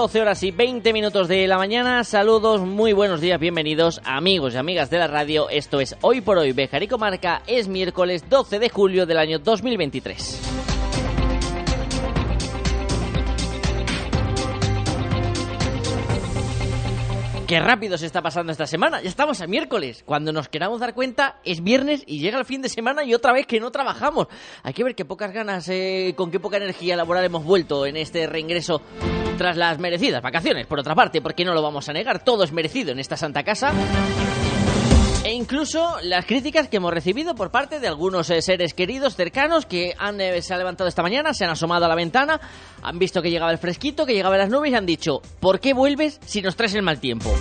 12 horas y 20 minutos de la mañana. Saludos, muy buenos días, bienvenidos amigos y amigas de la radio. Esto es Hoy por Hoy Bejar y Comarca. Es miércoles 12 de julio del año 2023. Qué rápido se está pasando esta semana. Ya estamos a miércoles. Cuando nos queramos dar cuenta, es viernes y llega el fin de semana y otra vez que no trabajamos. Hay que ver qué pocas ganas, eh, con qué poca energía laboral hemos vuelto en este reingreso tras las merecidas vacaciones. Por otra parte, porque no lo vamos a negar, todo es merecido en esta santa casa. E incluso las críticas que hemos recibido por parte de algunos eh, seres queridos cercanos que han, eh, se han levantado esta mañana, se han asomado a la ventana, han visto que llegaba el fresquito, que llegaban las nubes y han dicho, ¿por qué vuelves si nos traes el mal tiempo?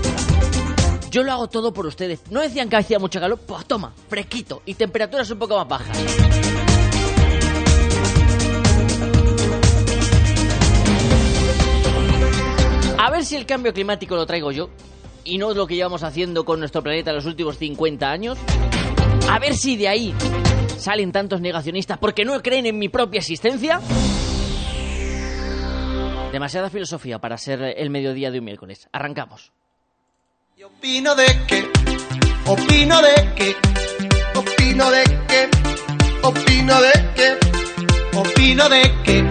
Yo lo hago todo por ustedes. ¿No decían que hacía mucho calor? Pues toma, fresquito y temperaturas un poco más bajas. A ver si el cambio climático lo traigo yo y no es lo que llevamos haciendo con nuestro planeta en los últimos 50 años? A ver si de ahí salen tantos negacionistas porque no creen en mi propia existencia. Demasiada filosofía para ser el mediodía de un miércoles. Arrancamos. Y opino de que, opino de que, opino de que, opino de que, opino de que,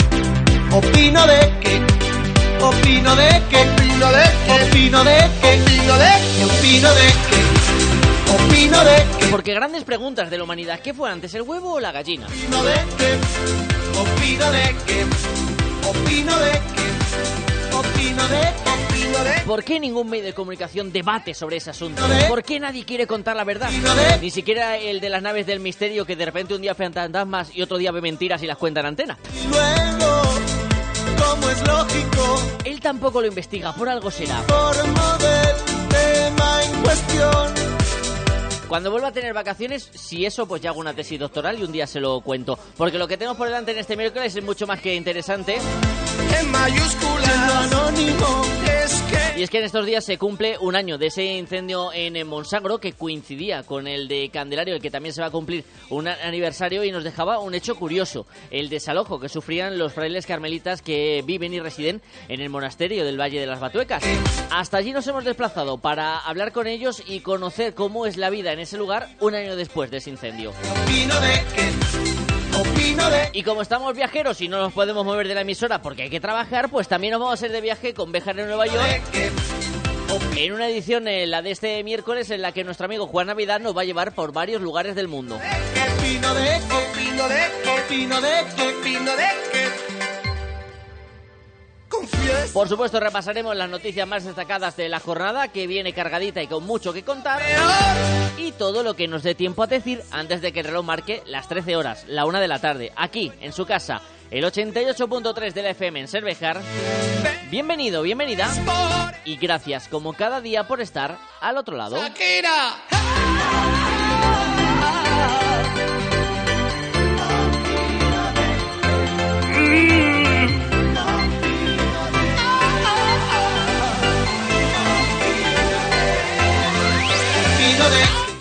opino de que, opino de que opino de que, opino de que, opino de que, opino de que, opino de que. Porque grandes preguntas de la humanidad, ¿qué fue antes, el huevo o la gallina? Opino de que, opino de que, opino de que, opino de que. ¿Por qué ningún medio de comunicación debate sobre ese asunto? ¿Por qué nadie quiere contar la verdad? Ni siquiera el de las naves del misterio que de repente un día fantasmas y otro día ve mentiras y las cuenta en antena. Como es lógico. Él tampoco lo investiga, por algo será. Del tema en cuestión. Cuando vuelva a tener vacaciones, si eso, pues ya hago una tesis doctoral y un día se lo cuento. Porque lo que tenemos por delante en este miércoles es mucho más que interesante. En mayúsculas, anónimo. Y es que en estos días se cumple un año de ese incendio en Monsagro que coincidía con el de Candelario, el que también se va a cumplir un aniversario y nos dejaba un hecho curioso, el desalojo que sufrían los frailes carmelitas que viven y residen en el monasterio del Valle de las Batuecas. Hasta allí nos hemos desplazado para hablar con ellos y conocer cómo es la vida en ese lugar un año después de ese incendio. Y como estamos viajeros y no nos podemos mover de la emisora porque hay que trabajar, pues también nos vamos a ir de viaje con Bejar en Nueva York. En una edición, la de este miércoles, en la que nuestro amigo Juan Navidad nos va a llevar por varios lugares del mundo. Por supuesto, repasaremos las noticias más destacadas de la jornada, que viene cargadita y con mucho que contar. Y todo lo que nos dé tiempo a decir antes de que el reloj marque las 13 horas, la 1 de la tarde, aquí, en su casa, el 88.3 de la FM en Cervejar. Bienvenido, bienvenida. Y gracias, como cada día, por estar al otro lado.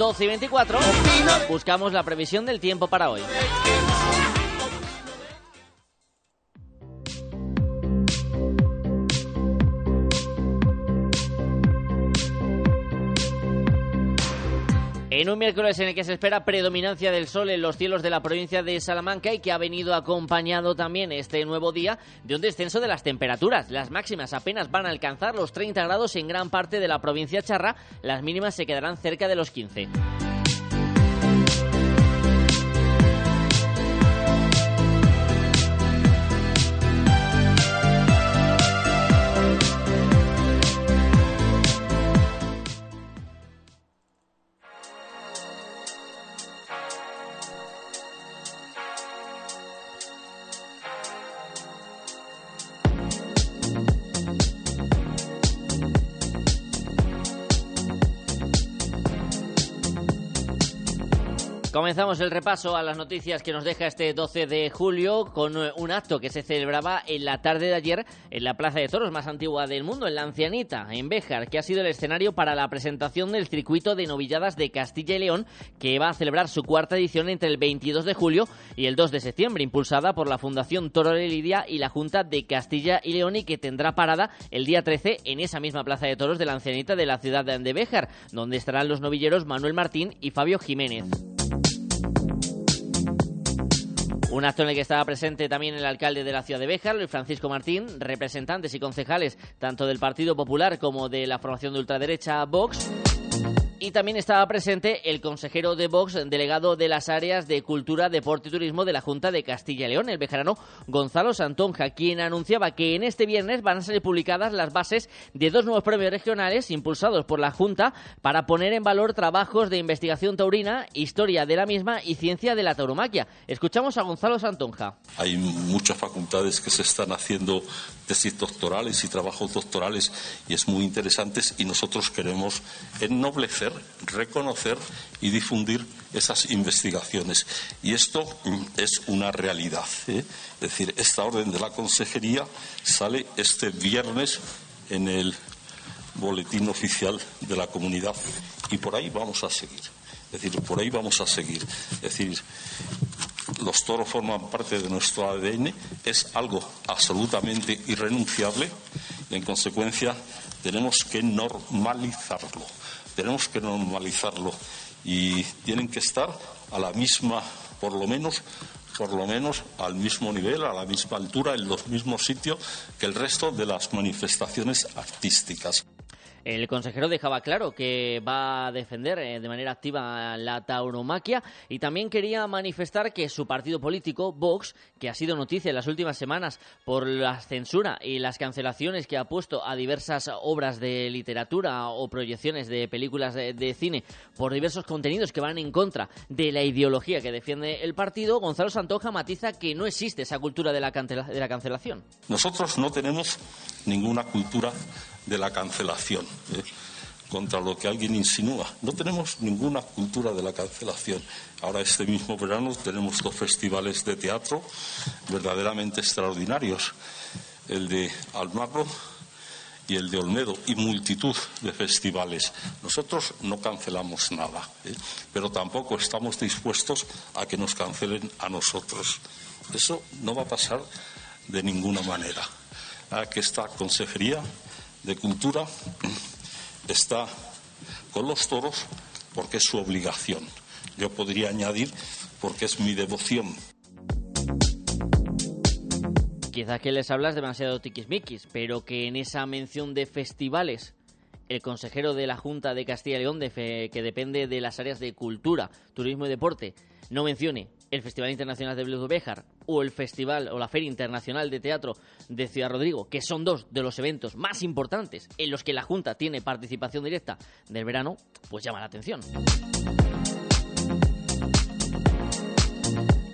12 y 24, buscamos la previsión del tiempo para hoy. En un miércoles en el que se espera predominancia del sol en los cielos de la provincia de Salamanca y que ha venido acompañado también este nuevo día de un descenso de las temperaturas. Las máximas apenas van a alcanzar los 30 grados en gran parte de la provincia charra, las mínimas se quedarán cerca de los 15. Comenzamos el repaso a las noticias que nos deja este 12 de julio con eh, un acto que se celebraba en la tarde de ayer en la Plaza de Toros más antigua del mundo, en la Ancianita, en Béjar, que ha sido el escenario para la presentación del circuito de novilladas de Castilla y León, que va a celebrar su cuarta edición entre el 22 de julio y el 2 de septiembre, impulsada por la Fundación Toro de Lidia y la Junta de Castilla y León y que tendrá parada el día 13 en esa misma Plaza de Toros de la Ancianita de la ciudad de Béjar, donde estarán los novilleros Manuel Martín y Fabio Jiménez. Un acto en el que estaba presente también el alcalde de la ciudad de Béjar, Luis Francisco Martín, representantes y concejales tanto del Partido Popular como de la formación de ultraderecha Vox y también estaba presente el consejero de Vox, delegado de las áreas de Cultura, Deporte y Turismo de la Junta de Castilla y León, el bejarano Gonzalo Santonja, quien anunciaba que en este viernes van a ser publicadas las bases de dos nuevos premios regionales impulsados por la Junta para poner en valor trabajos de investigación taurina, historia de la misma y ciencia de la tauromaquia. Escuchamos a Gonzalo Santonja. Hay muchas facultades que se están haciendo tesis doctorales y trabajos doctorales y es muy interesantes y nosotros queremos ennoblecer reconocer y difundir esas investigaciones. Y esto mm, es una realidad. ¿eh? Es decir, esta orden de la consejería sale este viernes en el boletín oficial de la comunidad y por ahí vamos a seguir. Es decir, por ahí vamos a seguir. Es decir, los toros forman parte de nuestro ADN, es algo absolutamente irrenunciable y en consecuencia tenemos que normalizarlo tenemos que normalizarlo y tienen que estar a la misma, por lo menos, por lo menos al mismo nivel, a la misma altura, en los mismos sitios que el resto de las manifestaciones artísticas. El consejero dejaba claro que va a defender eh, de manera activa la tauromaquia y también quería manifestar que su partido político, Vox, que ha sido noticia en las últimas semanas por la censura y las cancelaciones que ha puesto a diversas obras de literatura o proyecciones de películas de, cine por diversos contenidos que van en contra de la ideología que defiende el partido, Gonzalo Santoja matiza que no existe esa cultura de la, de la cancelación. Nosotros no tenemos ninguna cultura de la cancelación. ¿eh? contra lo que alguien insinúa. No tenemos ninguna cultura de la cancelación. Ahora este mismo verano tenemos dos festivales de teatro verdaderamente extraordinarios, el de Almagro y el de Olmedo, y multitud de festivales. Nosotros no cancelamos nada, ¿eh? pero tampoco estamos dispuestos a que nos cancelen a nosotros. Eso no va a pasar de ninguna manera. A que esta consejería de Cultura está con los toros porque es su obligación. Yo podría añadir porque es mi devoción. Quizá que les hablas demasiado tiquismiquis, pero que en esa mención de festivales el consejero de la Junta de Castilla y León, que depende de las áreas de cultura, turismo y deporte, no mencione el Festival Internacional de Blues de Béjar o el Festival o la Feria Internacional de Teatro de Ciudad Rodrigo, que son dos de los eventos más importantes en los que la Junta tiene participación directa del verano, pues llama la atención.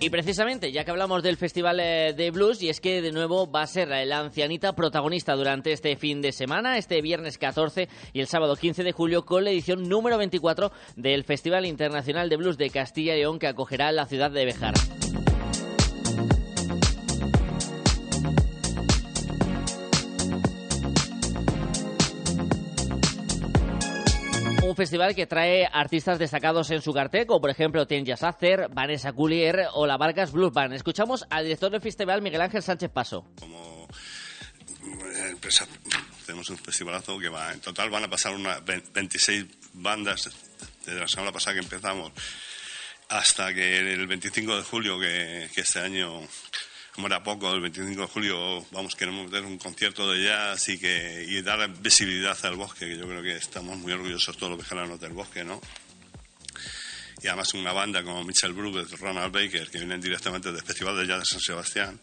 Y precisamente, ya que hablamos del Festival eh, de Blues, y es que de nuevo va a ser la ancianita protagonista durante este fin de semana, este viernes 14 y el sábado 15 de julio, con la edición número 24 del Festival Internacional de Blues de Castilla y León que acogerá la ciudad de Bejar. Un festival que trae artistas destacados en su cartel, como por ejemplo Tenja Sacer, Vanessa Coulier o la Vargas Blues Band. Escuchamos al director del festival, Miguel Ángel Sánchez Paso. Como empresa tenemos un festivalazo que va, en total van a pasar unas 26 bandas desde la semana pasada que empezamos hasta que el 25 de julio, que este año como era poco, el 25 de julio, vamos, queremos meter un concierto de jazz y, que, y dar visibilidad al bosque, que yo creo que estamos muy orgullosos todos los vejeranos del bosque, ¿no? Y además una banda como Mitchell Brooks, Ronald Baker, que vienen directamente del Festival de Jazz de San Sebastián,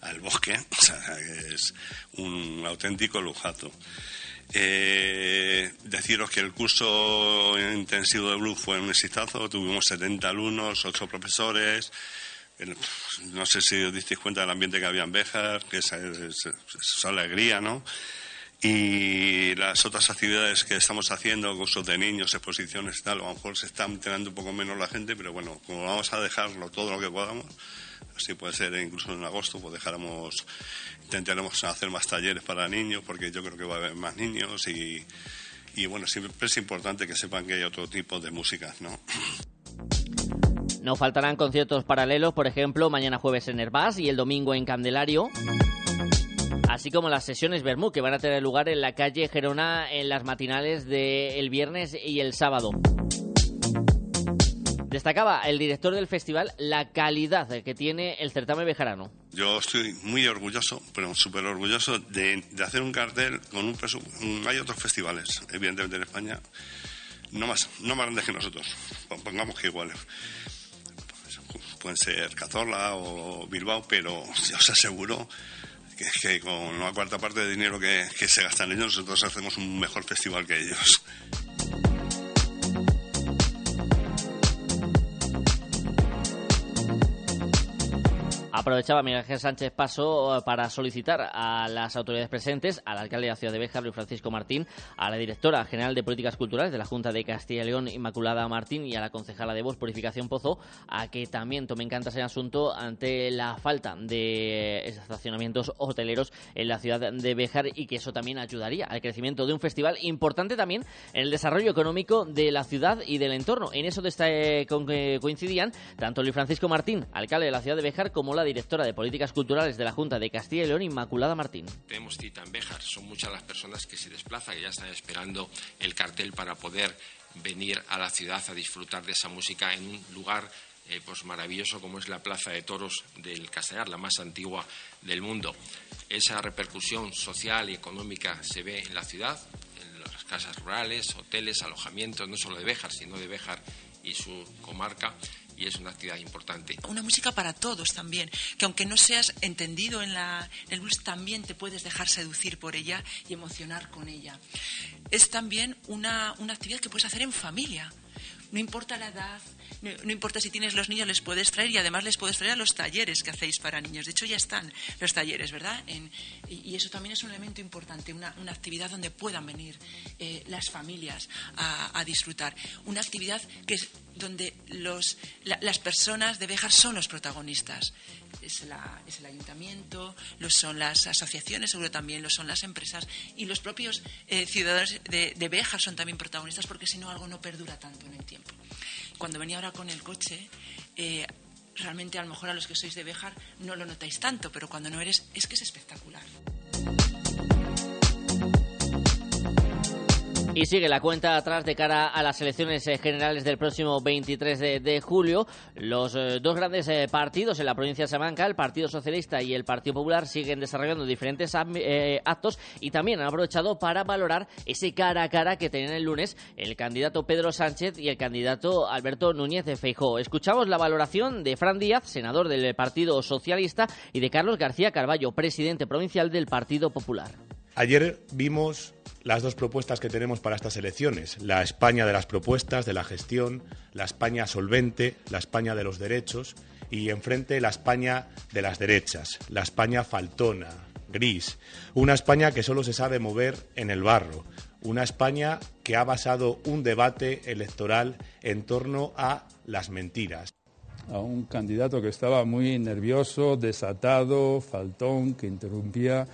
al bosque, o es un auténtico lujazo. Eh, deciros que el curso intensivo de blues fue un exitazo, tuvimos 70 alumnos, 8 profesores, no sé si os disteis cuenta del ambiente que había en Béjar, que es, es, alegría, ¿no? y las otras actividades que estamos haciendo, cursos de niños, exposiciones tal, a lo mejor se está enterando un poco menos la gente, pero bueno, como vamos a dejarlo todo lo que podamos, así puede ser incluso en agosto, pues dejaremos, intentaremos hacer más talleres para niños, porque yo creo que va a haber más niños y, y bueno, siempre es importante que sepan que hay otro tipo de música, ¿no? No faltarán conciertos paralelos, por ejemplo, mañana jueves en Herbás y el domingo en Candelario así como las sesiones Bermú que van a tener lugar en la calle Gerona en las matinales del viernes y el sábado. Destacaba el director del festival la calidad que tiene el certamen bejarano. Yo estoy muy orgulloso, pero súper orgulloso de, hacer un cartel con un presupuesto. Hay otros festivales, evidentemente en España, no más, no más grandes que nosotros, pongamos que iguales. Pueden ser Cazorla o Bilbao, pero os aseguro que, con una cuarta parte de dinero que, que se gastan ellos, nosotros hacemos un mejor festival que ellos. Aprovechaba Miguel Ángel Sánchez Paso eh, para solicitar a las autoridades presentes, al alcalde de la ciudad de Béjar, Luis Francisco Martín, a la directora general de Políticas Culturales de la Junta de Castilla y León, Inmaculada Martín, y a la concejala de Voz, Purificación Pozo, a que también tomen cantas en asunto ante la falta de estacionamientos hoteleros en la ciudad de Béjar y que eso también ayudaría al crecimiento de un festival importante también en el desarrollo económico de la ciudad y del entorno. En eso eh, coincidían tanto Luis Francisco Martín, alcalde de la ciudad de Béjar, como la directora de Políticas Culturales de la Junta de Castilla y León, Inmaculada Martín. Tenemos cita en Béjar, son muchas las personas que se desplazan, y ya están esperando el cartel para poder venir a la ciudad a disfrutar de esa música en un lugar eh, pues maravilloso como es la Plaza de Toros del Castellar, la más antigua del mundo. Esa repercusión social y económica se ve en la ciudad, en las casas rurales, hoteles, alojamientos, no solo de Béjar, sino de Béjar y su comarca y es una actividad importante. Una música para todos también, que aunque no seas entendido en, la, el blues, también te puedes dejar seducir por ella y emocionar con ella. Es también una, una actividad que puedes hacer en familia. No importa la edad, no, importa si tienes los niños, les puedes traer y además les puedes traer a los talleres que hacéis para niños. De hecho, ya están los talleres, ¿verdad? y, eso también es un elemento importante, una, actividad donde puedan venir eh, las familias a, disfrutar. Una actividad que es donde los, las personas de Béjar son los protagonistas. Es, el ayuntamiento, lo son las asociaciones, seguro también lo son las empresas y los propios eh, ciudadanos de, de son también protagonistas porque si no algo no perdura tanto en el tiempo cuando venía ahora con el coche, eh, realmente a lo mejor a los que sois de Béjar no lo notáis tanto, pero cuando no eres, es que es espectacular. Y sigue la cuenta atrás de cara a las elecciones eh, generales del próximo 23 de, julio. Los eh, dos grandes eh, partidos en la provincia de Salamanca, el Partido Socialista y el Partido Popular, siguen desarrollando diferentes actos y también han aprovechado para valorar ese cara a cara que tenían el lunes el candidato Pedro Sánchez y el candidato Alberto Núñez de Feijóo. Escuchamos la valoración de Fran Díaz, senador del Partido Socialista, y de Carlos García Carballo, presidente provincial del Partido Popular. Ayer vimos las dos propuestas que tenemos para estas elecciones. La España de las propuestas, de la gestión, la España solvente, la España de los derechos y enfrente la España de las derechas, la España faltona, gris. Una España que solo se sabe mover en el barro. Una España que ha basado un debate electoral en torno a las mentiras. A un candidato que estaba muy nervioso, desatado, faltón, que interrumpía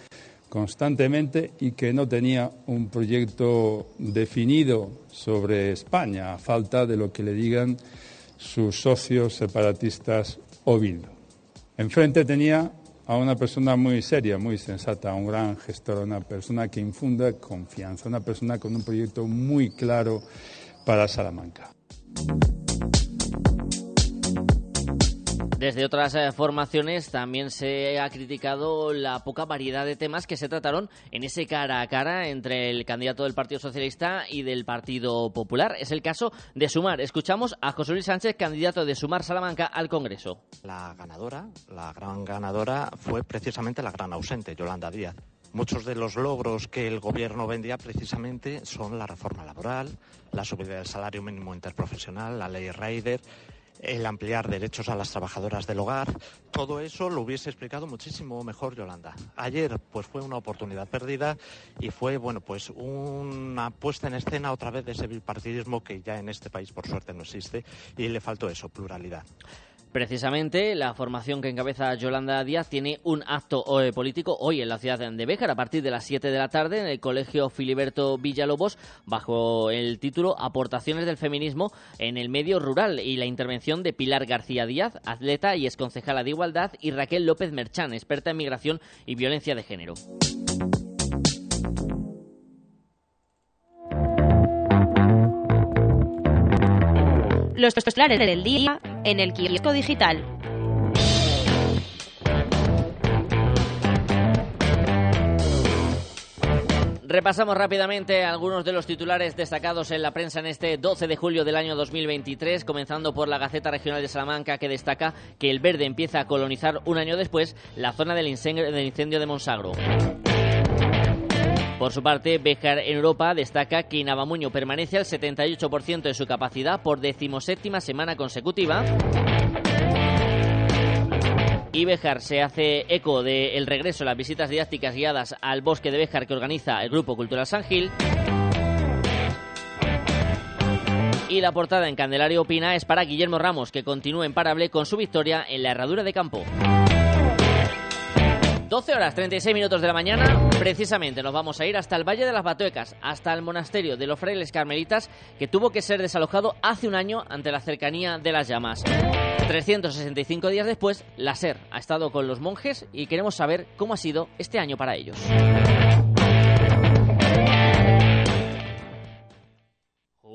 constantemente y que no tenía un proyecto definido sobre España, a falta de lo que le digan sus socios separatistas o Bildu. Enfrente tenía a una persona muy seria, muy sensata, un gran gestor, una persona que infunda confianza, una persona con un proyecto muy claro para Salamanca. Desde otras eh, formaciones también se ha criticado la poca variedad de temas que se trataron en ese cara a cara entre el candidato del Partido Socialista y del Partido Popular. Es el caso de Sumar. Escuchamos a José Luis Sánchez, candidato de Sumar Salamanca al Congreso. La ganadora, la gran ganadora, fue precisamente la gran ausente, Yolanda Díaz. Muchos de los logros que el gobierno vendía precisamente son la reforma laboral, la subida del salario mínimo interprofesional, la ley Raider el ampliar derechos a las trabajadoras del hogar, todo eso lo hubiese explicado muchísimo mejor Yolanda. Ayer pues fue una oportunidad perdida y fue bueno pues una puesta en escena otra vez de ese bipartidismo que ya en este país por suerte no existe y le faltó eso, pluralidad. Precisamente, la formación que encabeza Yolanda Díaz tiene un acto eh, político hoy en la ciudad de Béjar a partir de las 7 de la tarde en el Colegio Filiberto Villalobos bajo el título Aportaciones del feminismo en el medio rural y la intervención de Pilar García Díaz, atleta y exconcejala de Igualdad, y Raquel López Merchán, experta en migración y violencia de género. Los titulares del día en el kiosco digital. Repasamos rápidamente algunos de los titulares destacados en la prensa en este 12 de julio del año 2023, comenzando por la Gaceta Regional de Salamanca, que destaca que el verde empieza a colonizar un año después la zona del incendio de Monsagro. Por su parte, Bejar en Europa destaca que Navamuño permanece al 78% de su capacidad por decimoséptima semana consecutiva. Y Bejar se hace eco del regreso de las visitas didácticas guiadas al bosque de Bejar que organiza el Grupo Cultural San Gil. Y la portada en Candelario Opina es para Guillermo Ramos, que continúa imparable con su victoria en la herradura de campo. 12 horas 36 minutos de la mañana, precisamente nos vamos a ir hasta el Valle de las Batuecas, hasta el monasterio de los frailes carmelitas, que tuvo que ser desalojado hace un año ante la cercanía de las llamas. 365 días después, la SER ha estado con los monjes y queremos saber cómo ha sido este año para ellos.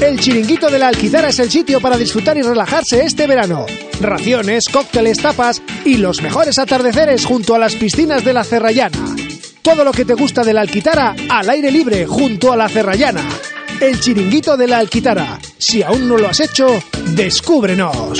El Chiringuito de la Alquitara es el sitio para disfrutar y relajarse este verano. Raciones, cócteles, tapas y los mejores atardeceres junto a las piscinas de la Cerrallana. Todo lo que te gusta de la Alquitara al aire libre junto a la Cerrallana. El Chiringuito de la Alquitara. Si aún no lo has hecho, descúbrenos.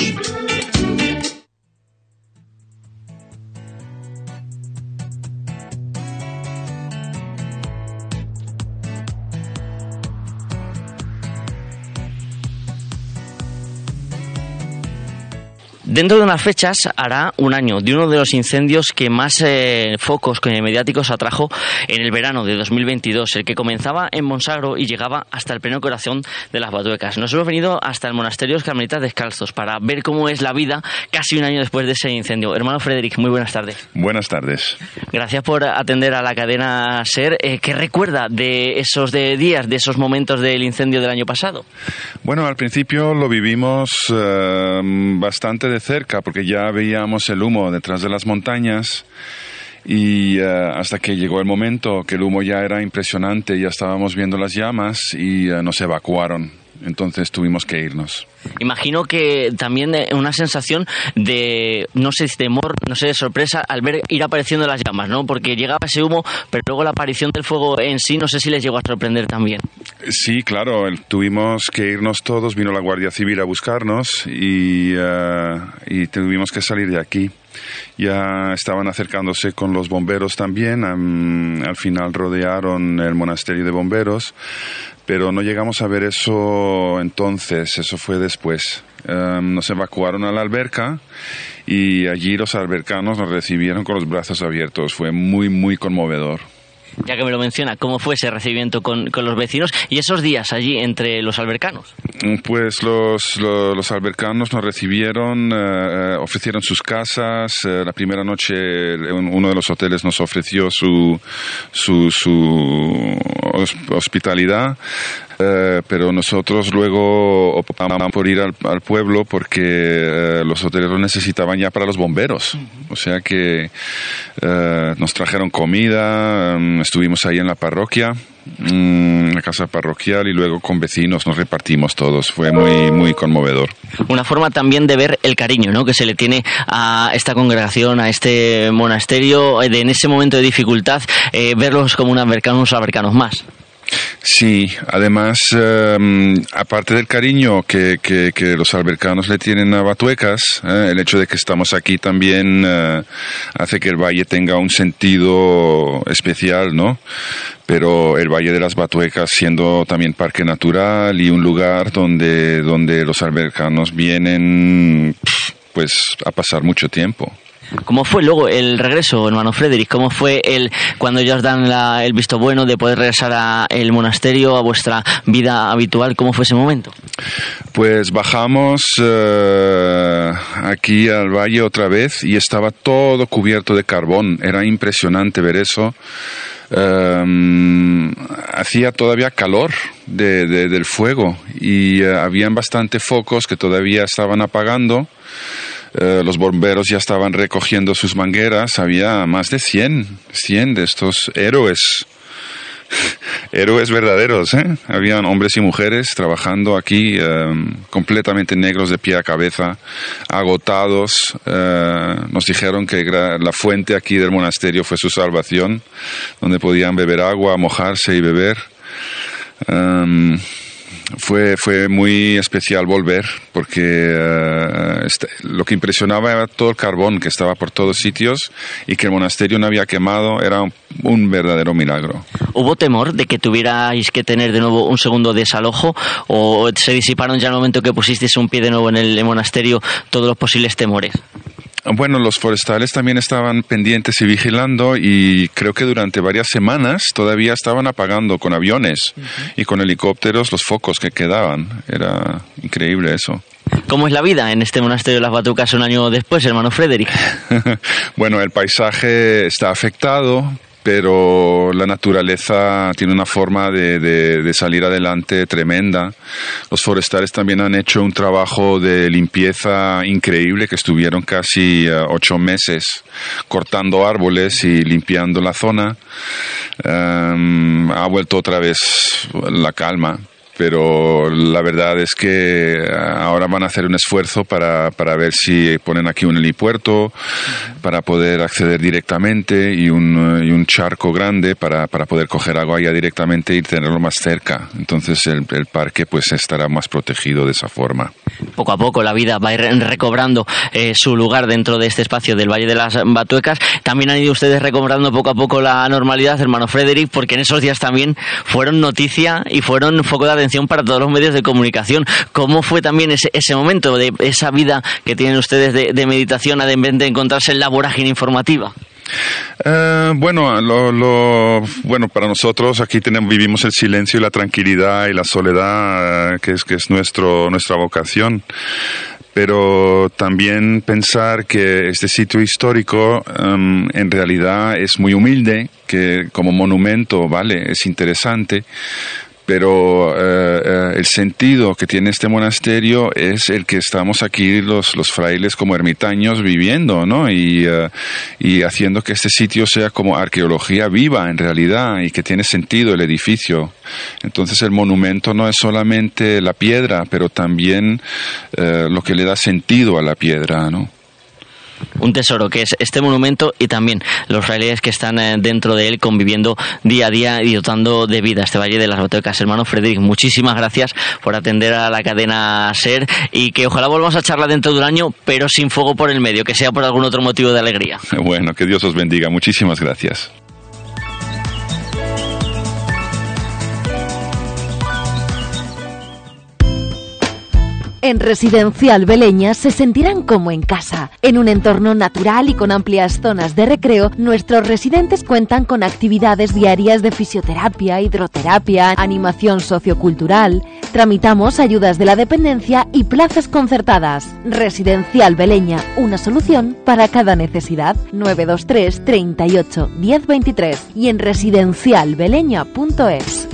Dentro de unas fechas hará un año de uno de los incendios que más eh, focos mediáticos atrajo en el verano de 2022, el que comenzaba en Monsagro y llegaba hasta el pleno corazón de las Batuecas. Nos hemos venido hasta el monasterio Carmelitas Descalzos para ver cómo es la vida casi un año después de ese incendio. Hermano Frederick, muy buenas tardes. Buenas tardes. Gracias por atender a la cadena SER. Eh, ¿Qué recuerda de esos de días, de esos momentos del incendio del año pasado? Bueno, al principio lo vivimos eh, bastante de cerca porque ya veíamos el humo detrás de las montañas y eh, hasta que llegó el momento que el humo ya era impresionante, ya estábamos viendo las llamas y eh, nos evacuaron. Entonces tuvimos que irnos. Imagino que también eh, una sensación de, no sé, temor, no sé, de sorpresa al ver ir apareciendo las llamas, ¿no? Porque llegaba ese humo, pero luego la aparición del fuego en sí, no sé si les llegó a sorprender también. Sí, claro, tuvimos que irnos todos, vino la Guardia Civil a buscarnos y, eh, y tuvimos que salir de aquí. Ya estaban acercándose con los bomberos también, am, al final rodearon el monasterio de bomberos, pero no llegamos a ver eso entonces, eso fue después. Em, nos evacuaron a la alberca y allí los albercanos nos recibieron con los brazos abiertos, fue muy, muy conmovedor. Ya que me lo menciona, ¿cómo fue ese recibimiento con, con los vecinos y esos días allí entre los albercanos? Pues los, lo- los, albercanos nos recibieron, eh, ofrecieron sus casas. eh, la primera noche uno de los hoteles nos ofreció su, su, su hos- hospitalidad. Eh, pero nosotros luego optamos por ir al, al pueblo porque eh, los hoteles lo necesitaban ya para los bomberos. O sea que eh, nos trajeron comida, mm, estuvimos ahí en la parroquia, mm, en la casa parroquial y luego con vecinos nos repartimos todos. Fue muy, muy conmovedor. Una forma también de ver el cariño ¿no? que se le tiene a esta congregación, a este monasterio, eh, de en ese momento de dificultad, eh, verlos como un albercanos más. Sí, además, eh, aparte del cariño que, que- que los albercanos le tienen a Batuecas, eh, el hecho de que estamos aquí también eh, hace que el valle tenga un sentido especial, ¿no? Pero el Valle de las Batuecas siendo también parque natural y un lugar donde, donde los albercanos vienen pues a pasar mucho tiempo. ¿Cómo fue luego el regreso, hermano Frederick? ¿Cómo fue el cuando ya os dan la- el visto bueno de poder regresar al monasterio, a vuestra vida habitual? ¿Cómo fue ese momento? Pues bajamos eh, aquí al valle otra vez y estaba todo cubierto de carbón. Era impresionante ver eso. Eh, hacía todavía calor de- de- del fuego y eh, habían bastante focos que todavía estaban apagando. Eh, los bomberos ya estaban recogiendo sus mangueras. Había más de 100, 100 de estos héroes héroes verdaderos, ¿eh? Habían hombres y mujeres trabajando aquí eh, completamente negros de pie a cabeza, agotados. Eh, nos dijeron que la fuente aquí del monasterio fue su salvación, donde podían beber agua, mojarse y beber. Em, fue, fue muy especial volver porque eh, este- lo que impresionaba era todo el carbón que estaba por todos sitios y que el monasterio no había quemado era un, un verdadero milagro. ¿Hubo temor de que tuvierais que tener de nuevo un segundo desalojo o se disiparon ya al momento que pusisteis un pie de nuevo en el monasterio todos los posibles temores? Bueno, los forestales también estaban pendientes y vigilando y creo que durante varias semanas todavía estaban apagando con aviones y con helicópteros los focos que quedaban. Era increíble eso. ¿Cómo es la vida en este monasterio de las Batucas un año después, hermano Frederick? bueno, el paisaje está afectado, pero la naturaleza tiene una forma de, salir adelante tremenda. Los forestales también han hecho un trabajo de limpieza increíble, que estuvieron casi eh, ocho meses cortando árboles y limpiando la zona. Em, ha vuelto otra vez la calma pero la verdad es que ahora van a hacer un esfuerzo para, para ver si ponen aquí un helipuerto para poder acceder directamente y un, y un charco grande para, para poder coger agua ya directamente y tenerlo más cerca. Entonces el, el parque pues estará más protegido de esa forma. Poco a poco la vida va a ir recobrando eh, su lugar dentro de este espacio del Valle de las Batuecas. También han ido ustedes recobrando poco a poco la normalidad, hermano Frederick, porque en esos días también fueron noticia y fueron foco de atención para todos los medios de comunicación. ¿Cómo fue también ese, ese momento de esa vida que tienen ustedes de, meditación, a de encontrarse en la vorágine informativa? Eh, bueno, lo, lo- bueno, para nosotros aquí tenemos, vivimos el silencio y la tranquilidad y la soledad, que es, que es nuestro, nuestra vocación. Pero también pensar que este sitio histórico em, en realidad es muy humilde, que como monumento, vale, es interesante, pero eh, eh, el sentido que tiene este monasterio es el que estamos aquí los, los frailes como ermitaños viviendo, ¿no? Y, eh, y haciendo que este sitio sea como arqueología viva en realidad y que tiene sentido el edificio. Entonces el monumento no es solamente la piedra, pero también eh, lo que le da sentido a la piedra, ¿no? Un tesoro que es este monumento y también los frailes que están eh, dentro de él conviviendo día a día y dotando de vida este Valle de las Botecas. Hermano Frederic, muchísimas gracias por atender a la cadena SER y que ojalá volvamos a charlar dentro de un año, pero sin fuego por el medio, que sea por algún otro motivo de alegría. Bueno, que Dios os bendiga. Muchísimas gracias. En Residencial Beleña se sentirán como en casa. En un entorno natural y con amplias zonas de recreo, nuestros residentes cuentan con actividades diarias de fisioterapia, hidroterapia, animación sociocultural. Tramitamos ayudas de la dependencia y plazas concertadas. Residencial Beleña, una solución para cada necesidad. 923 38 1023 y en residencialbeleña.es.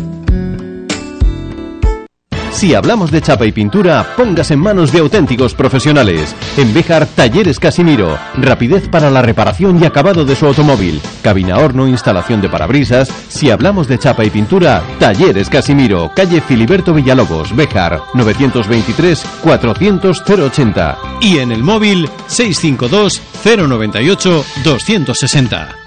Si hablamos de chapa y pintura, pongas en manos de auténticos profesionales. En Bejar, Talleres Casimiro. Rapidez para la reparación y acabado de su automóvil. Cabina horno, instalación de parabrisas. Si hablamos de chapa y pintura, Talleres Casimiro. Calle Filiberto Villalobos, Bejar. 923 400 080. Y en el móvil 652 098 260.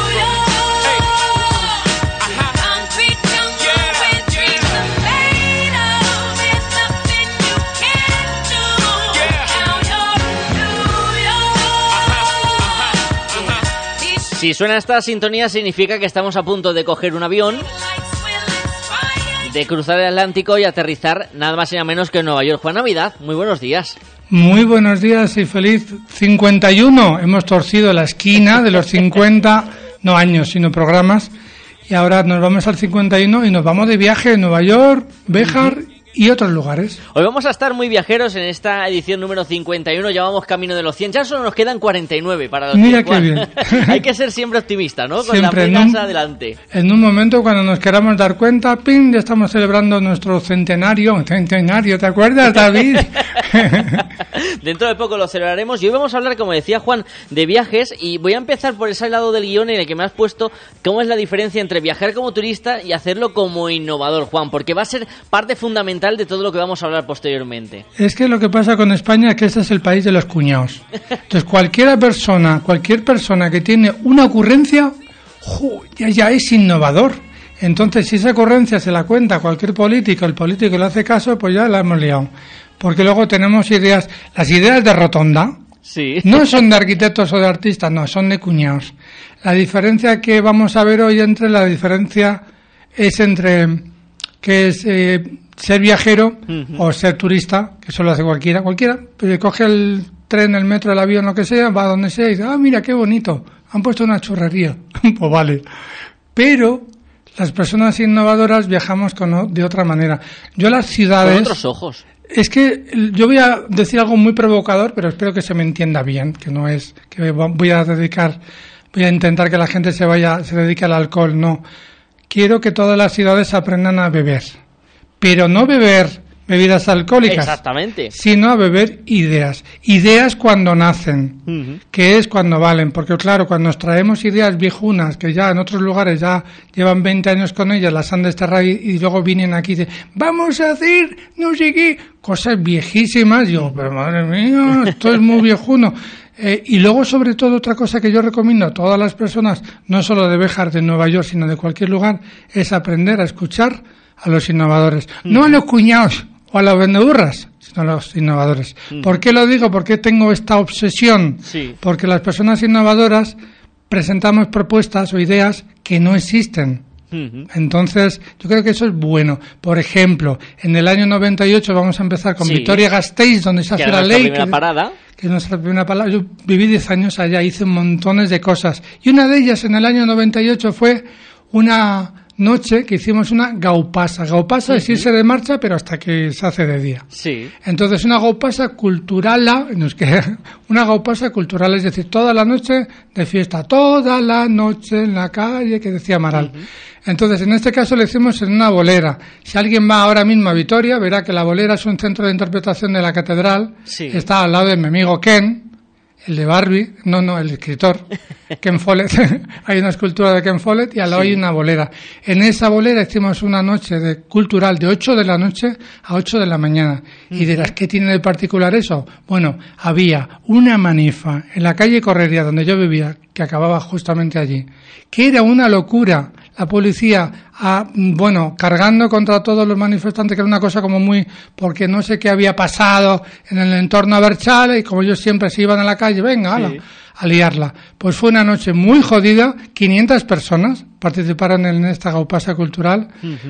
Si suena esta sintonía significa que estamos a punto de coger un avión, de cruzar el Atlántico y aterrizar nada más y nada menos que en Nueva York. Juan Navidad, muy buenos días. Muy buenos días y feliz 51. Hemos torcido la esquina de los 50, no años, sino programas. Y ahora nos vamos al 51 y nos vamos de viaje a Nueva York, Béjar y otros lugares. Hoy vamos a estar muy viajeros en esta edición número 51, ya vamos camino de los 100, ya solo nos quedan 49 para los Mira 100. qué bien. Hay que ser siempre optimista, ¿no? Con Siempre, ¿no? penas adelante. En un momento cuando nos queramos dar cuenta, ¡ping! ya estamos celebrando nuestro centenario. Centenario, ¿te acuerdas, David? Dentro de poco lo celebraremos y hoy vamos a hablar, como decía Juan, de viajes y voy a empezar por ese lado del guion en el que me has puesto cómo es la diferencia entre viajar como turista y hacerlo como innovador, Juan, porque va a ser parte fundamental de todo lo que vamos a hablar posteriormente. Es que lo que pasa con España es que este es el país de los cuñados. Entonces, cualquier persona, cualquier persona que tiene una ocurrencia, ya, ya es innovador. Entonces, si esa ocurrencia se la cuenta cualquier político, el político le hace caso, pues ya la hemos liado. Porque luego tenemos ideas, las ideas de rotonda, Sí. no son de arquitectos o de artistas, no, son de cuñados. La diferencia que vamos a ver hoy entre la diferencia es entre que es eh, ser viajero o ser turista, que eso lo hace cualquiera, cualquiera, pues coge el tren, el metro, el avión, lo que sea, va a donde sea y dice, ah, mira qué bonito, han puesto una churrería, pues vale. Pero las personas innovadoras viajamos con, de otra manera. Yo las ciudades... Con otros ojos. Es que yo voy a decir algo muy provocador, pero espero que se me entienda bien, que no es que voy a dedicar, voy a intentar que la gente se vaya, se dedique al alcohol, no. Quiero que todas las ciudades aprendan a beber, pero no beber bebidas alcohólicas, Exactamente. sino a beber ideas. Ideas cuando nacen, que es cuando valen, porque claro, cuando nos traemos ideas viejunas, que ya en otros lugares ya llevan 20 años con ellas, las han desterrado y, y luego vienen aquí y dicen, vamos a hacer no sé qué, cosas viejísimas, yo, pero madre mía, esto es muy viejuno. Eh, y luego, sobre todo, otra cosa que yo recomiendo a todas las personas, no solo de Béjar, de Nueva York, sino de cualquier lugar, es aprender a escuchar a los innovadores. No a los cuñados o a las vendeburras, sino a los innovadores. Mm. ¿Por qué lo digo? ¿Por qué tengo esta obsesión? Sí. Porque las personas innovadoras presentamos propuestas o ideas que no existen. Entonces, yo creo que eso es bueno. Por ejemplo, en el año 98 vamos a empezar con Sí. Victoria Gasteiz, donde se hace la ley. primera que- parada. que es nuestra primera palabra. Yo viví 10 años allá, hice montones de cosas. Y una de ellas en el año 98 fue una noche que hicimos una gaupasa. Gaupasa es Ujú. irse de marcha, pero hasta que se hace de día. Sí. Entonces, una gaupasa cultural, nos queda una gaupasa cultural, es decir, toda la noche de fiesta, toda la noche en la calle, que decía Amaral. Entonces, en este caso lo hicimos en una bolera. Si alguien va ahora mismo a Vitoria, verá que la bolera es un centro de interpretación de la catedral. Sí. Está al lado de mi amigo Ken, el de Barbie, no, no, el escritor, Ken Follett. hay una escultura de Ken Follett y al lado Sí. hay una bolera. En esa bolera hicimos una noche de cultural de 8 de la noche a 8 de la mañana. Y dirás, ¿qué tiene de particular eso? Bueno, había una manifa en la calle Correría, donde yo vivía, que acababa justamente allí, que era una locura. La policía, bueno, cargando contra todos los manifestantes, que era una cosa como muy, porque no sé qué había pasado en el entorno a Berchale, y como ellos siempre se iban a la calle, venga, ala, a liarla. Pues fue una noche muy jodida, 500 personas participaron en esta gaupasa cultural,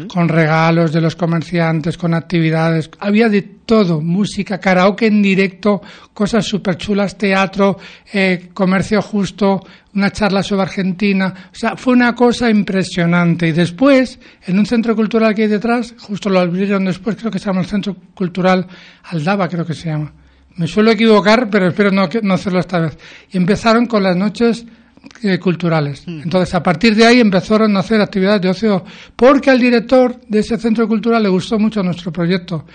con regalos de los comerciantes, con actividades, había de todo, música, karaoke en directo, cosas súper chulas, teatro, eh, comercio justo, una charla sobre Argentina, o sea, fue una cosa impresionante. Y después, en un centro cultural que hay detrás, justo lo abrieron después, creo que se llama el Centro Cultural Aldaba, creo que se llama. Me suelo equivocar, pero espero no, no hacerlo esta vez. Y empezaron con las noches eh, culturales. Entonces, a partir de ahí empezaron a hacer actividades de ocio, porque al director de ese centro cultural le gustó mucho nuestro proyecto.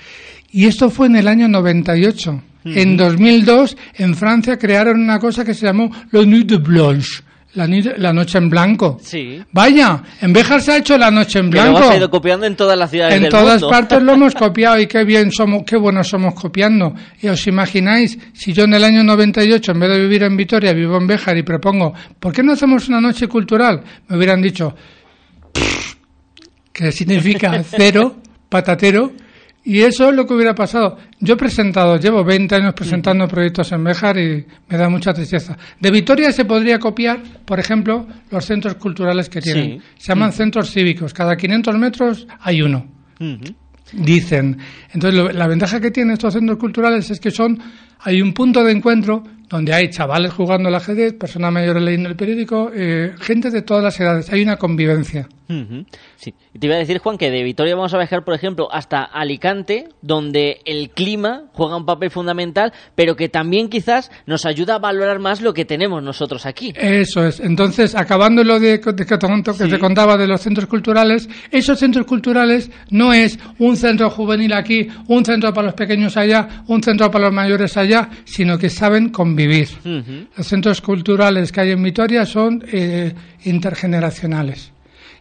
Y esto fue en el año 98. En 2002, en Francia, crearon una cosa que se llamó la Nuit de Blanche, la, noche en blanco. Sí. Vaya, en Béjar se ha hecho la noche en Que lo blanco. hemos ido copiando en todas las ciudades En del todas mundo. partes lo hemos copiado y qué bien somos, qué buenos somos copiando. Y os imagináis, si yo en el año 98, en vez de vivir en Vitoria, vivo en Béjar y propongo, ¿por qué no hacemos una noche cultural? Me hubieran dicho, que significa cero, patatero, y eso es lo que hubiera pasado. Yo he presentado, llevo 20 años presentando proyectos en Béjar y me da mucha tristeza. De Vitoria se podría copiar, por ejemplo, los centros culturales que tienen. Sí. Se llaman centros cívicos. Cada 500 metros hay uno dicen. Entonces, lo- la ventaja que tienen estos centros culturales es que son, hay un punto de encuentro donde hay chavales jugando al ajedrez, personas mayores leyendo el periódico, eh, gente de todas las edades, hay una convivencia. Ujú. Sí. Y te iba a decir, Juan, que de Vitoria vamos a viajar, por ejemplo, hasta Alicante, donde el clima juega un papel fundamental, pero que también quizás nos ayuda a valorar más lo que tenemos nosotros aquí. Eso es. Entonces, acabando lo de, de que, que te contaba de los centros culturales, esos centros culturales no es un centro juvenil aquí, un centro para los pequeños allá, un centro para los mayores allá, sino que saben convivir. Los centros culturales que hay en Vitoria son eh, intergeneracionales.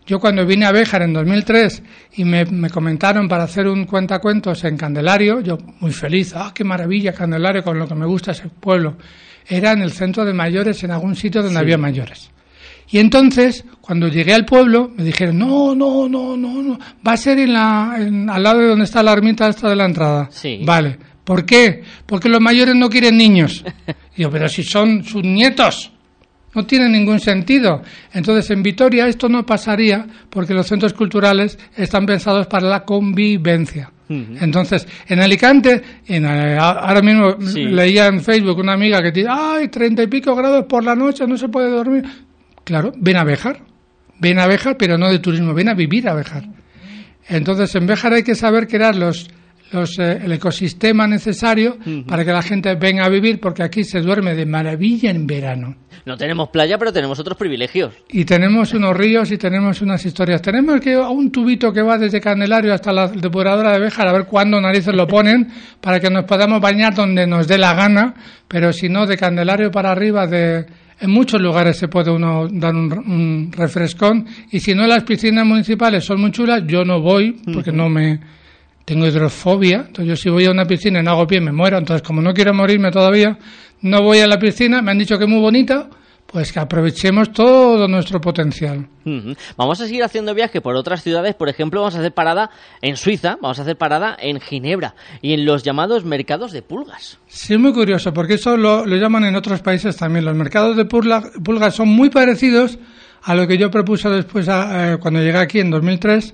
Yo cuando vine a Béjar en 2003 y me, me comentaron para hacer un cuentacuentos en Candelario, yo muy feliz, ah, qué maravilla Candelario, con lo que me gusta ese pueblo. Era en el centro de mayores, en algún sitio donde Sí. había mayores. Y entonces, cuando llegué al pueblo, me dijeron, no, no, no, no, no, va a ser en la, en- al lado de donde está la ermita esta de la entrada. Sí. Vale. ¿Por qué? Porque los mayores no quieren niños. Y yo, pero si son sus nietos. No tiene ningún sentido. Entonces, en Vitoria esto no pasaría porque los centros culturales están pensados para la convivencia. Entonces, en Alicante, en, eh, ahora mismo Sí. leía en Facebook una amiga que dice, ay, treinta y pico grados por la noche, no se puede dormir. Claro, ven a Béjar. Ven a Béjar, pero no de turismo, ven a vivir a Béjar. Entonces, en Béjar hay que saber crear los, los, eh, el ecosistema necesario para que la gente venga a vivir, porque aquí se duerme de maravilla en verano. No tenemos playa, pero tenemos otros privilegios. Y tenemos unos ríos y tenemos unas historias. Tenemos que un tubito que va desde Candelario hasta la depuradora de Béjar a ver cuándo narices lo ponen para que nos podamos bañar donde nos dé la gana, pero si no, de Candelario para arriba, de en muchos lugares se puede uno dar un, un refrescón y si no las piscinas municipales son muy chulas, yo no voy porque no me tengo hidrofobia, entonces yo si voy a una piscina y no hago pie me muero, entonces como no quiero morirme todavía, no voy a la piscina, me han dicho que es muy bonita, pues que aprovechemos todo nuestro potencial. Vamos a seguir haciendo viaje por otras ciudades. Por ejemplo, vamos a hacer parada en Suiza, vamos a hacer parada en Ginebra y en los llamados mercados de pulgas. Sí, es muy curioso, porque eso lo, lo llaman en otros países también. Los mercados de pulga- pulgas son muy parecidos a lo que yo propuse después a- eh, cuando llegué aquí en 2003.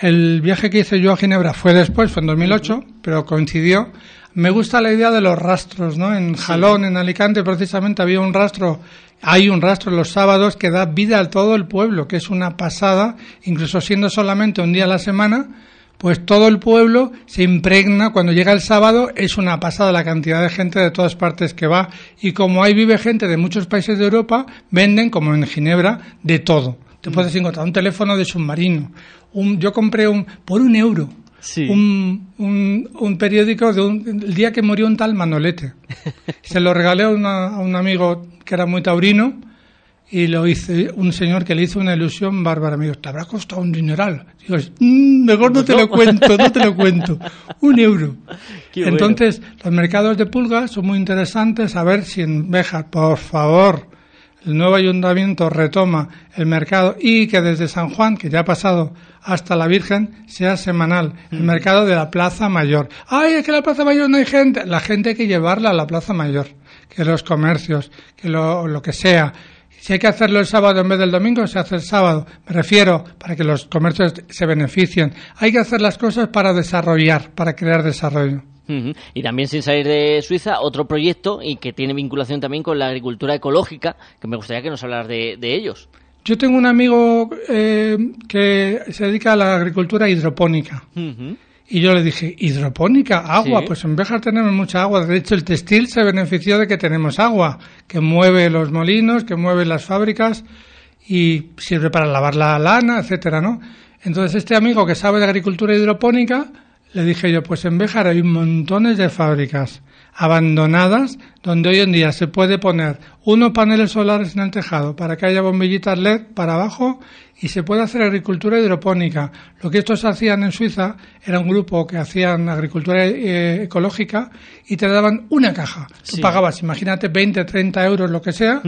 El viaje que hice yo a Ginebra fue después, fue en 2008, pero coincidió. Me gusta la idea de los rastros, ¿no? En Jalón, en Alicante, precisamente había un rastro, hay un rastro los sábados que da vida a todo el pueblo, que es una pasada, incluso siendo solamente un día a la semana, pues todo el pueblo se impregna, cuando llega el sábado es una pasada la cantidad de gente de todas partes que va y como ahí vive gente de muchos países de Europa, venden, como en Ginebra, de todo. Te puedes encontrar un teléfono de submarino. Un, yo compré un por un euro un, un, un, periódico de un, el día que murió un tal Manolete. Se lo regalé a, una- a un amigo que era muy taurino y lo hice un señor que le hizo una ilusión bárbara. Me dijo, te habrá costado un dineral. Digo, "Mm, mejor no te lo cuento, no te lo cuento. Un euro. Qué bueno. Entonces, los mercados de pulgas son muy interesantes. A ver si en Béjar, por favor, el nuevo ayuntamiento retoma el mercado y que desde San Juan, que ya ha pasado hasta la Virgen, sea semanal. El mercado de la Plaza Mayor. ¡Ay, es que en la Plaza Mayor no hay gente! La gente hay que llevarla a la Plaza Mayor. Que los comercios, que lo, lo que sea. Si hay que hacerlo el sábado en vez del domingo, se hace el sábado. Me refiero para que los comercios se beneficien. Hay que hacer las cosas para desarrollar, para crear desarrollo. Y también sin salir de Suiza, otro proyecto y que tiene vinculación también con la agricultura ecológica, que me gustaría que nos hablas de, de ellos. Yo tengo un amigo eh, que se dedica a la agricultura hidropónica. Y yo le dije, ¿hidropónica? ¿Agua? Sí. Pues en Béjar tenemos mucha agua. De hecho, el textil se benefició de que tenemos agua, que mueve los molinos, que mueve las fábricas y sirve para lavar la lana, etcétera, ¿no? Entonces, este amigo que sabe de agricultura hidropónica, le dije yo, pues en Béjar hay montones de fábricas abandonadas donde hoy en día se puede poner unos paneles solares en el tejado para que haya bombillitas LED para abajo y se puede hacer agricultura hidropónica. Lo que estos hacían en Suiza era un grupo que hacían agricultura eh, ecológica y te daban una caja. Tú Sí. pagabas, imagínate, 20, 30 euros, lo que sea,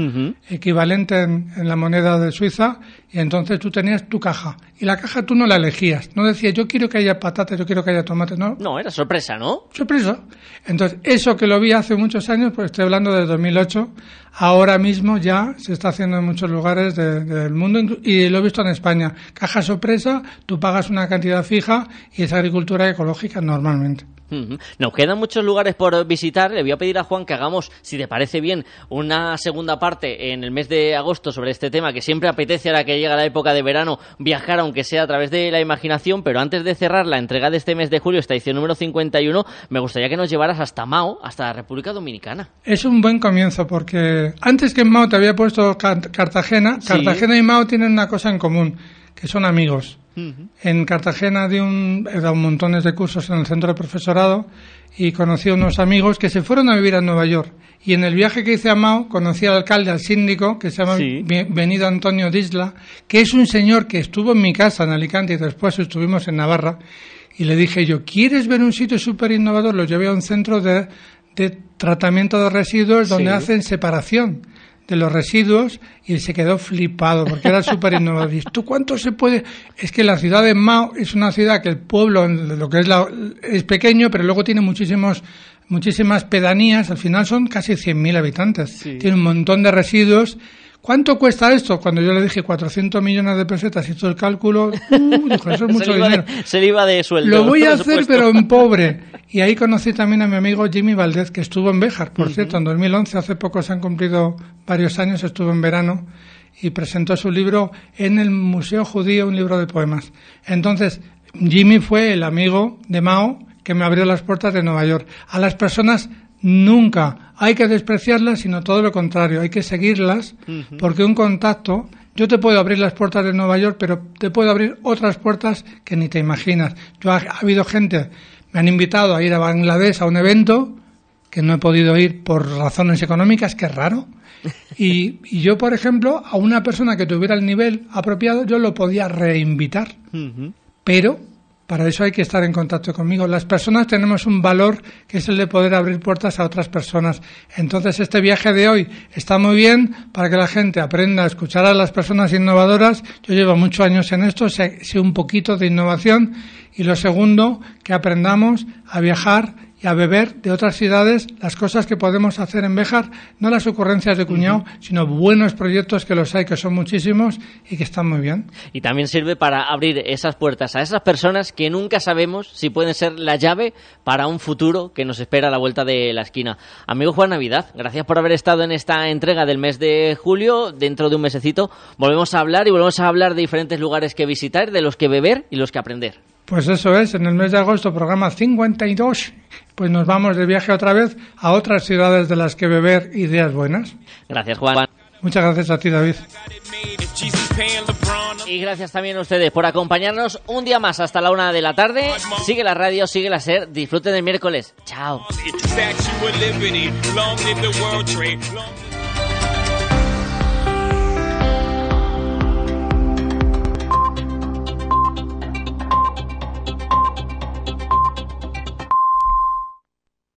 equivalente en, en la moneda de Suiza, y entonces tú tenías tu caja. Y la caja tú no la elegías. No decías, yo quiero que haya patatas, yo quiero que haya tomate. No, No, era sorpresa, ¿no? sorpresa. Entonces, eso que lo vi hace muchos años, pues estoy hablando de 2008, ahora mismo ya se está haciendo en muchos lugares de- del mundo y lo he visto en España. Caja sorpresa, tú pagas una cantidad fija y es agricultura ecológica normalmente. Nos quedan muchos lugares por visitar. Le voy a pedir a Juan que hagamos, si te parece bien, una segunda parte en el mes de agosto sobre este tema, que siempre apetece a la que llega la época de verano viajar, aunque sea a través de la imaginación. Pero antes de cerrar la entrega de este mes de julio, esta edición número 51, me gustaría que nos llevaras hasta Mao, hasta la República Dominicana. Es un buen comienzo porque antes que en Mao te había puesto Car- Cartagena, Sí. Cartagena y Mao tienen una cosa en común, que son amigos. En Cartagena di un, he dado montones de cursos en el centro de profesorado y conocí a unos amigos que se fueron a vivir a Nueva York. Y en el viaje que hice a Mao conocí al alcalde, al síndico, que se llama Sí. Benido Antonio Disla, que es un señor que estuvo en mi casa en Alicante y después estuvimos en Navarra. Y le dije yo, ¿quieres ver un sitio súper innovador? Lo llevé a un centro de, de tratamiento de residuos donde Sí. hacen separación de los residuos y se quedó flipado porque era súper innovador. Y ¿tú cuánto se puede? Es que la ciudad de Mao es una ciudad que el pueblo, lo que es, la, es pequeño, pero luego tiene muchísimos muchísimas pedanías, al final son casi 100.000 habitantes. Tiene un montón de residuos. ¿Cuánto cuesta esto? Cuando yo le dije 400 millones de pesetas, hizo el cálculo, uh, dijo, eso es mucho se, dinero. de, se le iba de sueldo. Lo voy a hacer, pero en pobre. Y ahí conocí también a mi amigo Jimmy Valdez, que estuvo en Béjar, por cierto, en 2011, hace poco se han cumplido varios años, estuvo en verano y presentó su libro en el Museo Judío, un libro de poemas. Entonces, Jimmy fue el amigo de Mao que me abrió las puertas de Nueva York. A las personas nunca hay que despreciarlas, sino todo lo contrario, hay que seguirlas, porque un contacto yo te puedo abrir las puertas de Nueva York, pero te puedo abrir otras puertas que ni te imaginas. Yo ha, ha habido gente, me han invitado a ir a Bangladesh a un evento que no he podido ir por razones económicas, que es raro. Y, y yo, por ejemplo, a una persona que tuviera el nivel apropiado, yo lo podía reinvitar. Pero para eso hay que estar en contacto conmigo. Las personas tenemos un valor que es el de poder abrir puertas a otras personas. Entonces, este viaje de hoy está muy bien para que la gente aprenda a escuchar a las personas innovadoras. Yo llevo muchos años en esto, sé, sé un poquito de innovación. Y lo segundo, que aprendamos a viajar y a beber de otras ciudades las cosas que podemos hacer en Béjar, no las ocurrencias de cuñado, sino buenos proyectos que los hay, que son muchísimos y que están muy bien. Y también sirve para abrir esas puertas a esas personas que nunca sabemos si pueden ser la llave para un futuro que nos espera a la vuelta de la esquina. Amigo Juan Navidad, gracias por haber estado en esta entrega del mes de julio. Dentro de un mesecito volvemos a hablar y volvemos a hablar de diferentes lugares que visitar, de los que beber y los que aprender. Pues eso es, en el mes de agosto, programa 52, pues nos vamos de viaje otra vez a otras ciudades de las que beber ideas buenas. Gracias, Juan. Muchas gracias a ti, David. Y gracias también a ustedes por acompañarnos un día más hasta la una de la tarde. Sigue la radio, sigue la SER. Disfruten del miércoles. Chao.